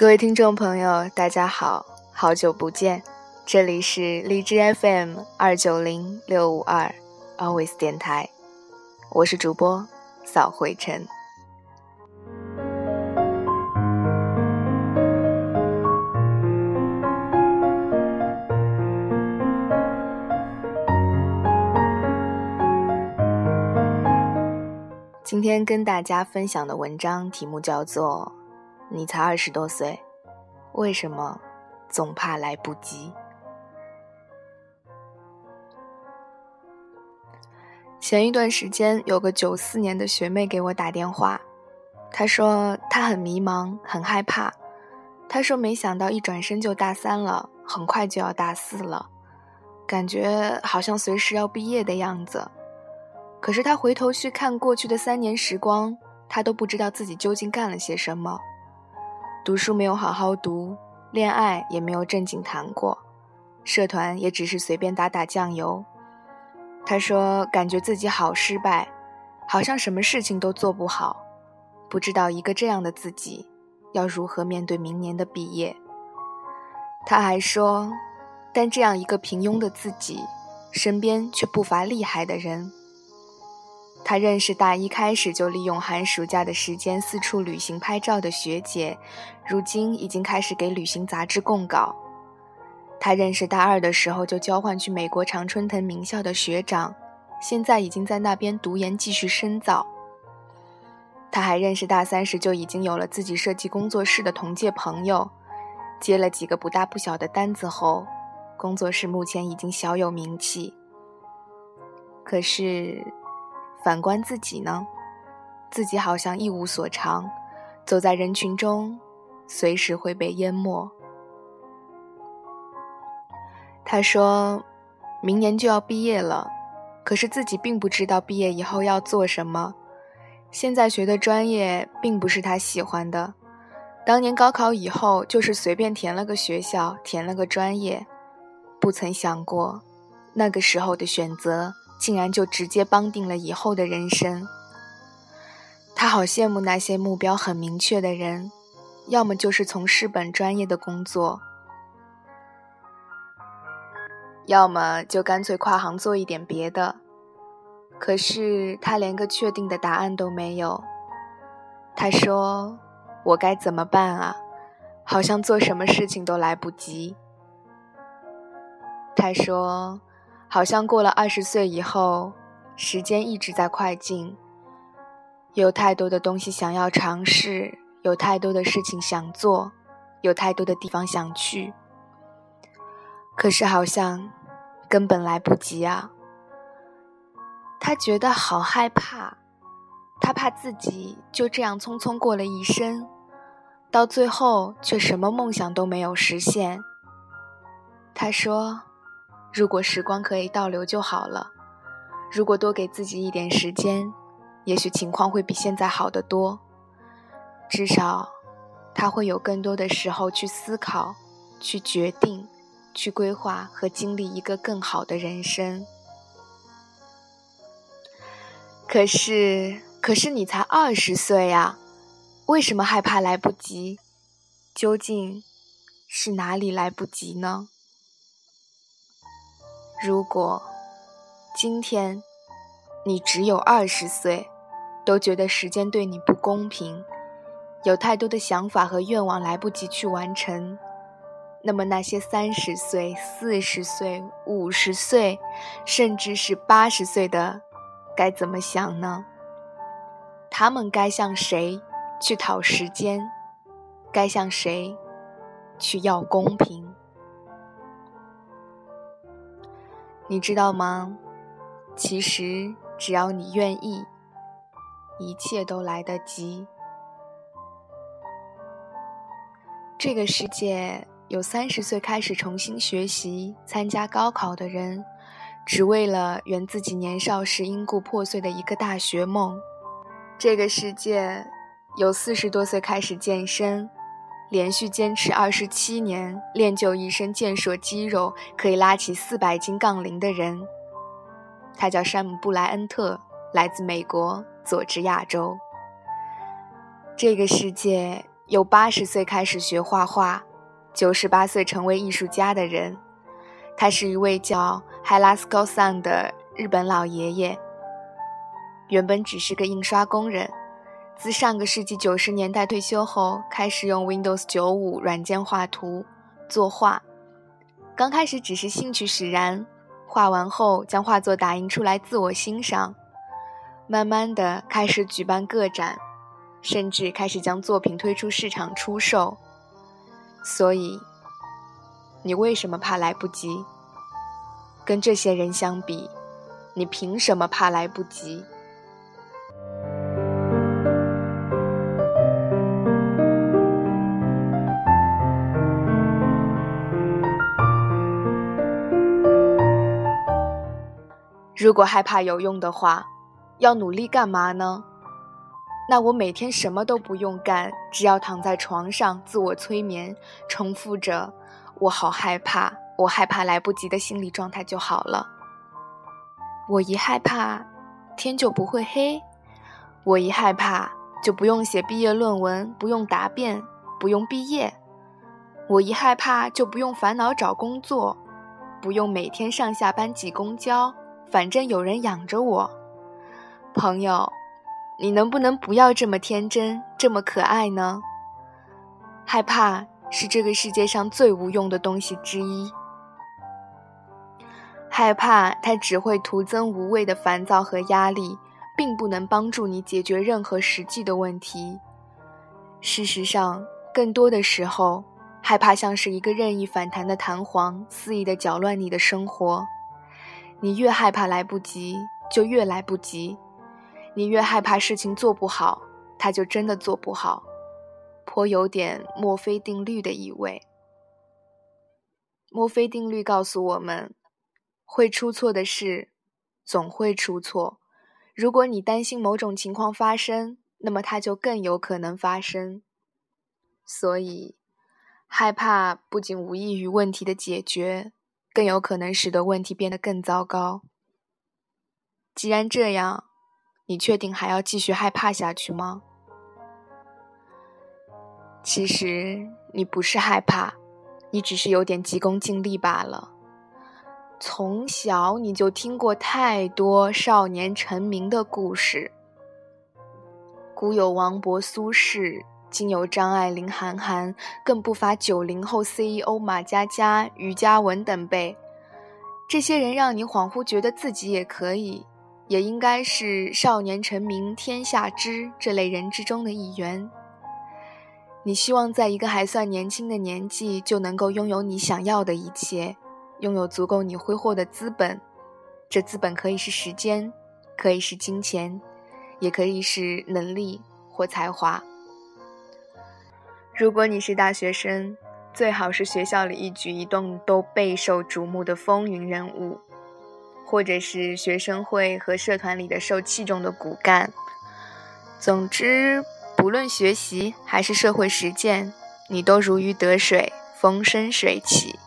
各位听众朋友，大家好，好久不见，这里是荔枝 FM 二九零六五二 Always 电台，我是主播扫灰尘。今天跟大家分享的文章题目叫做《你才二十多岁，为什么总怕来不及》。前一段时间，有个九四年的学妹给我打电话，她说她很迷茫，很害怕。她说没想到一转身就大三了，很快就要大四了，感觉好像随时要毕业的样子。可是她回头去看过去的三年时光，她都不知道自己究竟干了些什么。读书没有好好读，恋爱也没有正经谈过，社团也只是随便打打酱油。他说，感觉自己好失败，好像什么事情都做不好，不知道一个这样的自己要如何面对明年的毕业。他还说，但这样一个平庸的自己，身边却不乏厉害的人。他认识大一开始就利用寒暑假的时间四处旅行拍照的学姐，如今已经开始给旅行杂志供稿。他认识大二的时候就交换去美国常春藤名校的学长，现在已经在那边读研继续深造。他还认识大三时就已经有了自己设计工作室的同届朋友，接了几个不大不小的单子后，工作室目前已经小有名气。可是。反观自己呢，自己好像一无所长，走在人群中，随时会被淹没。他说：“明年就要毕业了，可是自己并不知道毕业以后要做什么。现在学的专业并不是他喜欢的，当年高考以后就是随便填了个学校，填了个专业，不曾想过那个时候的选择。”竟然就直接帮定了以后的人生。他好羡慕那些目标很明确的人，要么就是从事本专业的工作，要么就干脆跨行做一点别的。可是他连个确定的答案都没有。他说：“我该怎么办啊？好像做什么事情都来不及。”他说。好像过了二十岁以后，时间一直在快进，有太多的东西想要尝试，有太多的事情想做，有太多的地方想去，可是好像根本来不及啊！他觉得好害怕，他怕自己就这样匆匆过了一生，到最后却什么梦想都没有实现。他说。如果时光可以倒流就好了。如果多给自己一点时间，也许情况会比现在好得多。至少，他会有更多的时候去思考、去决定、去规划和经历一个更好的人生。可是，可是你才二十岁呀，为什么害怕来不及？究竟是哪里来不及呢？如果今天你只有二十岁，都觉得时间对你不公平，有太多的想法和愿望来不及去完成，那么那些三十岁、四十岁、五十岁，甚至是八十岁的，该怎么想呢？他们该向谁去讨时间？该向谁去要公平？你知道吗？其实只要你愿意，一切都来得及。这个世界有三十岁开始重新学习、参加高考的人，只为了圆自己年少时因故破碎的一个大学梦。这个世界有四十多岁开始健身。连续坚持二十七年，练就一身健硕肌肉，可以拉起四百斤杠铃的人，他叫山姆·布莱恩特，来自美国，佐治亚州。这个世界有八十岁开始学画画，九十八岁成为艺术家的人。他是一位叫 Halasko San 的日本老爷爷。原本只是个印刷工人，自上个世纪九十年代退休后，开始用 Windows 九五软件画图作画。刚开始只是兴趣使然，画完后将画作打印出来自我欣赏。慢慢的开始举办个展，甚至开始将作品推出市场出售。所以，你为什么怕来不及？跟这些人相比，你凭什么怕来不及？如果害怕有用的话，要努力干嘛呢？那我每天什么都不用干，只要躺在床上自我催眠，重复着“我好害怕，我害怕来不及”的心理状态就好了。我一害怕，天就不会黑；我一害怕，就不用写毕业论文，不用答辩，不用毕业；我一害怕，就不用烦恼找工作，不用每天上下班挤公交。反正有人养着我，朋友，你能不能不要这么天真，这么可爱呢？害怕是这个世界上最无用的东西之一。害怕它只会徒增无谓的烦躁和压力，并不能帮助你解决任何实际的问题。事实上，更多的时候，害怕像是一个任意反弹的弹簧，肆意的搅乱你的生活。你越害怕来不及，就越来不及；你越害怕事情做不好，它就真的做不好，颇有点墨菲定律的意味。墨菲定律告诉我们，会出错的事总会出错。如果你担心某种情况发生，那么它就更有可能发生。所以，害怕不仅无异于问题的解决。更有可能使得问题变得更糟糕。既然这样，你确定还要继续害怕下去吗？其实你不是害怕，你只是有点急功近利罢了。从小你就听过太多少年成名的故事，古有王勃、苏轼。今有张爱玲、韩寒，更不乏九零后 CEO 马佳佳、于嘉文等辈。这些人让你恍惚觉得自己也可以，也应该是少年成名天下知这类人之中的一员。你希望在一个还算年轻的年纪就能够拥有你想要的一切，拥有足够你挥霍的资本。这资本可以是时间，可以是金钱，也可以是能力或才华。如果你是大学生，最好是学校里一举一动都备受瞩目的风云人物，或者是学生会和社团里的受器重的骨干。总之，不论学习还是社会实践，你都如鱼得水，风生水起。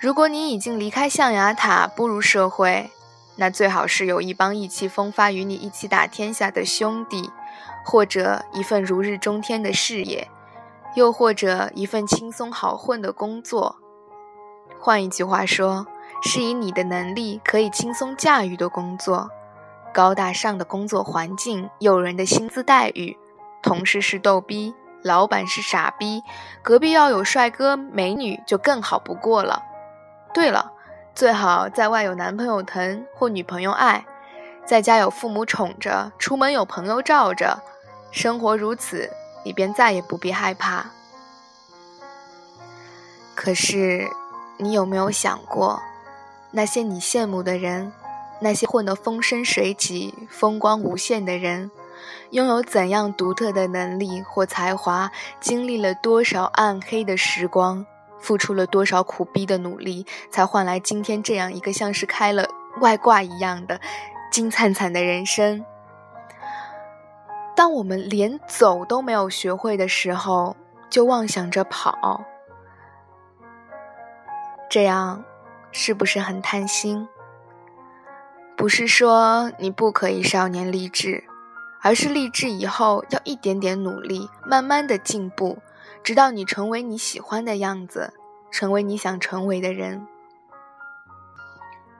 如果你已经离开象牙塔，步入社会，那最好是有一帮意气风发、与你一起打天下的兄弟，或者一份如日中天的事业。又或者一份轻松好混的工作，换一句话说，是以你的能力可以轻松驾驭的工作，高大上的工作环境，诱人的薪资待遇，同事是逗逼，老板是傻逼，隔壁要有帅哥美女就更好不过了。对了，最好在外有男朋友疼或女朋友爱，在家有父母宠着，出门有朋友罩着，生活如此。你便再也不必害怕。可是，你有没有想过，那些你羡慕的人，那些混得风生水起、风光无限的人，拥有怎样独特的能力或才华？经历了多少暗黑的时光，付出了多少苦逼的努力，才换来今天这样一个像是开了外挂一样的金 灿灿的人生？当我们连走都没有学会的时候，就妄想着跑，这样是不是很贪心？不是说你不可以少年励志，而是立志以后要一点点努力，慢慢的进步，直到你成为你喜欢的样子，成为你想成为的人。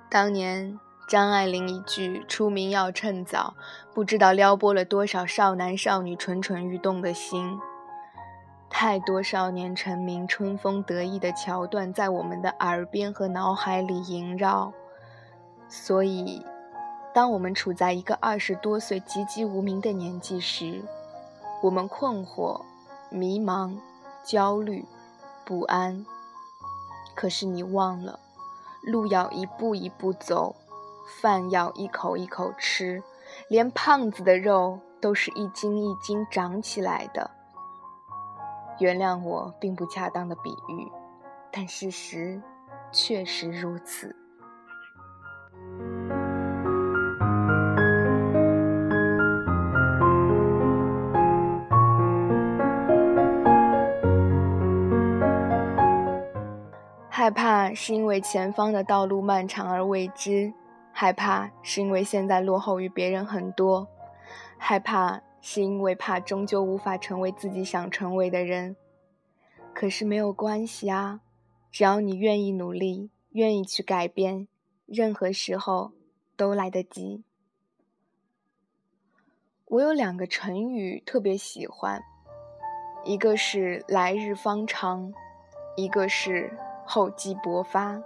当年张爱玲一句“出名要趁早”，不知道撩拨了多少少男少女蠢蠢欲动的心。太多少年成名、春风得意的桥段在我们的耳边和脑海里萦绕，所以。当我们处在一个二十多岁籍籍无名的年纪时，我们困惑、迷茫、焦虑、不安。可是你忘了，路要一步一步走，饭要一口一口吃，连胖子的肉都是一斤一斤长起来的。原谅我并不恰当的比喻，但事实确实如此。害怕是因为前方的道路漫长而未知，害怕是因为现在落后于别人很多，害怕是因为怕终究无法成为自己想成为的人。可是没有关系啊，只要你愿意努力，愿意去改变，任何时候都来得及。我有两个成语特别喜欢，一个是“来日方长”，一个是。厚积薄发，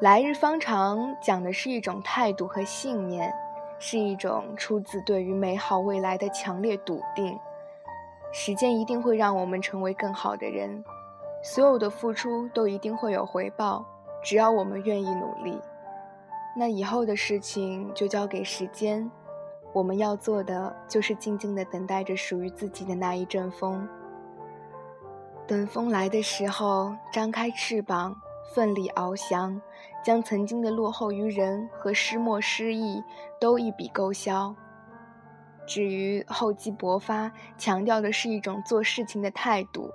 来日方长讲的是一种态度和信念，是一种出自对于美好未来的强烈笃定。时间一定会让我们成为更好的人，所有的付出都一定会有回报，只要我们愿意努力。那以后的事情就交给时间，我们要做的就是静静的等待着属于自己的那一阵风。等风来的时候，张开翅膀，奋力翱翔，将曾经的落后于人和失墨失意都一笔勾销。至于厚积薄发，强调的是一种做事情的态度。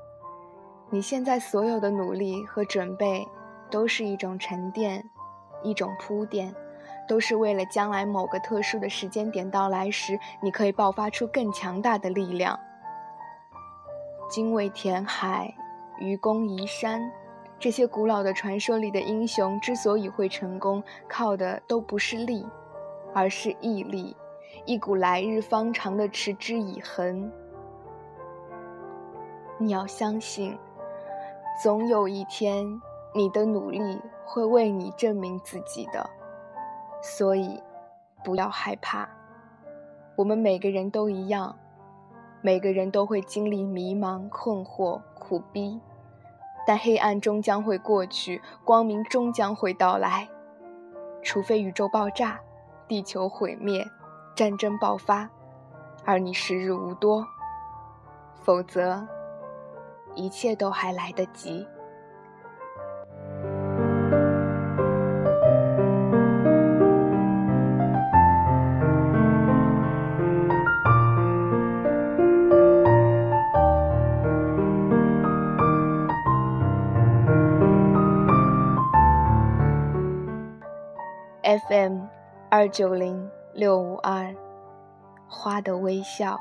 你现在所有的努力和准备，都是一种沉淀，一种铺垫，都是为了将来某个特殊的时间点到来时，你可以爆发出更强大的力量。精卫填海，愚公移山，这些古老的传说里的英雄之所以会成功，靠的都不是力，而是毅力，一股来日方长的持之以恒。你要相信，总有一天，你的努力会为你证明自己的。所以，不要害怕，我们每个人都一样。每个人都会经历迷茫、困惑、苦逼，但黑暗终将会过去，光明终将会到来。除非宇宙爆炸、地球毁灭、战争爆发，而你时日无多，否则一切都还来得及。FM 二九零六五二，花的微笑。